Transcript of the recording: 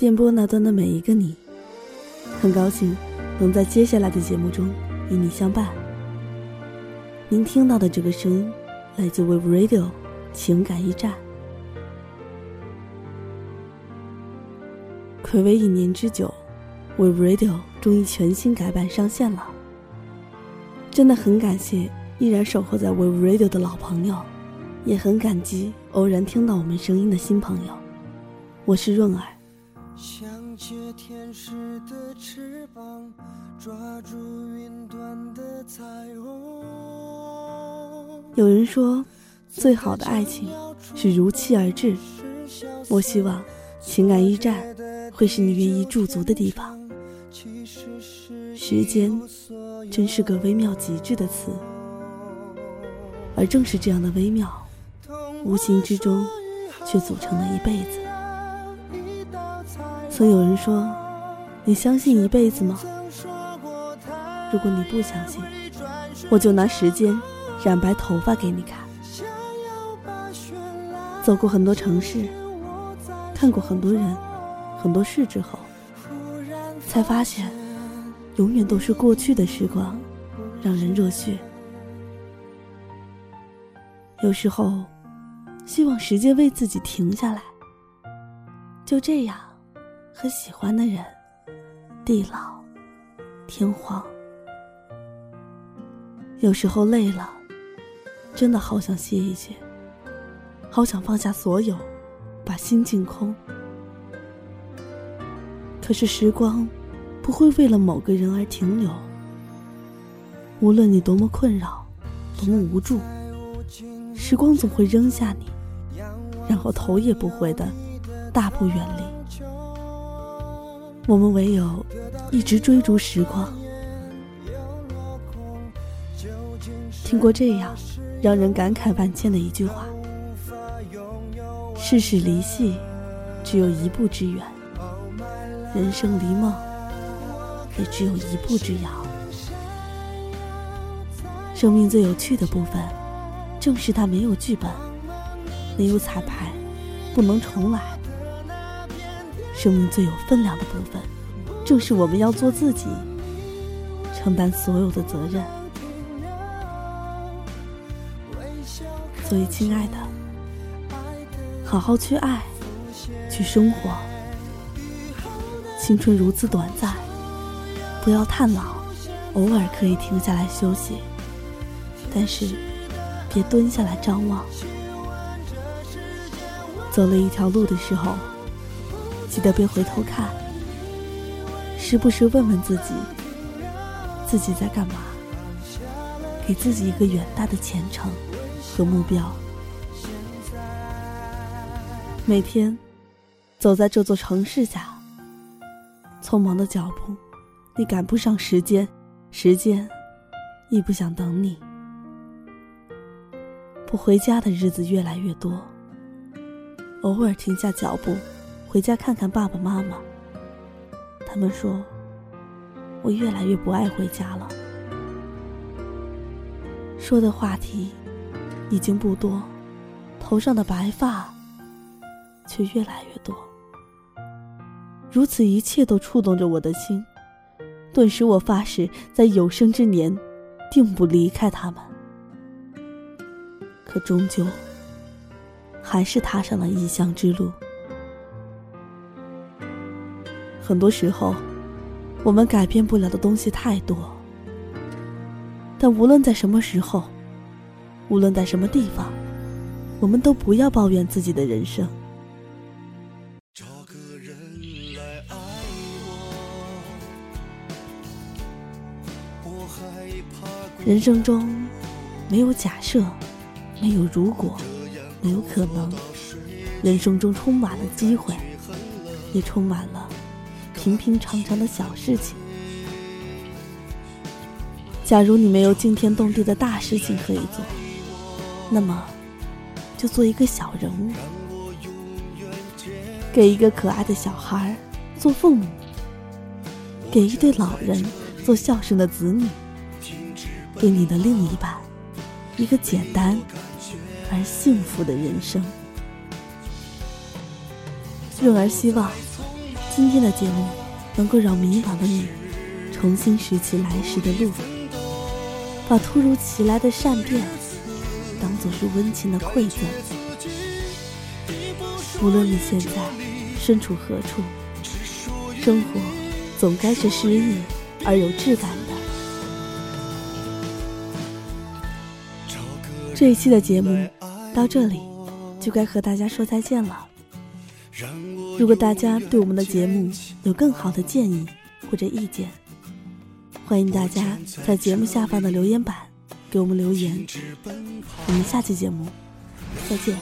电波那端的每一个你，很高兴能在接下来的节目中与你相伴。您听到的这个声音来自 Wave Radio 情感驿站。暌违一年之久，Wave Radio 终于全新改版上线了。真的很感谢依然守候在 Wave Radio 的老朋友，也很感激偶然听到我们声音的新朋友。我是润儿。想借天使的翅膀，抓住云端的彩虹。有人说，最好的爱情是如期而至。我希望，情感驿站会是你愿意驻足的地方。时间，真是个微妙极致的词。而正是这样的微妙，无形之中，却组成了一辈子。曾有人说：“你相信一辈子吗？”如果你不相信，我就拿时间染白头发给你看。走过很多城市，看过很多人、很多事之后，才发现，永远都是过去的时光让人热血。有时候，希望时间为自己停下来。就这样。和喜欢的人，地老天荒。有时候累了，真的好想歇一歇，好想放下所有，把心净空。可是时光不会为了某个人而停留。无论你多么困扰，多么无助，时光总会扔下你，然后头也不回的大步远离。我们唯有一直追逐时光。听过这样让人感慨万千的一句话：“世事离戏，只有一步之远；人生离梦，也只有一步之遥。”生命最有趣的部分，正是它没有剧本，没有彩排，不能重来。生命最有分量的部分，正是我们要做自己，承担所有的责任。所以，亲爱的，好好去爱，去生活。青春如此短暂，不要叹老，偶尔可以停下来休息，但是别蹲下来张望。走了一条路的时候。记得别回头看，时不时问问自己，自己在干嘛？给自己一个远大的前程和目标。每天走在这座城市下，匆忙的脚步，你赶不上时间，时间亦不想等你。不回家的日子越来越多，偶尔停下脚步。回家看看爸爸妈妈。他们说，我越来越不爱回家了。说的话题已经不多，头上的白发却越来越多。如此一切都触动着我的心，顿时我发誓，在有生之年，定不离开他们。可终究，还是踏上了异乡之路。很多时候，我们改变不了的东西太多。但无论在什么时候，无论在什么地方，我们都不要抱怨自己的人生。人生中没有假设，没有如果，没有可能。人生中充满了机会，也充满了。平平常常的小事情。假如你没有惊天动地的大事情可以做，那么就做一个小人物，给一个可爱的小孩做父母，给一对老人做孝顺的子女，给你的另一半一个简单而幸福的人生。润儿希望。今天的节目能够让迷茫的你重新拾起来时的路，把突如其来的善变当作是温情的馈赠。无论你现在身处何处，生活总该是诗意而有质感的。这一期的节目到这里就该和大家说再见了。如果大家对我们的节目有更好的建议或者意见，欢迎大家在节目下方的留言板给我们留言。我们下期节目再见。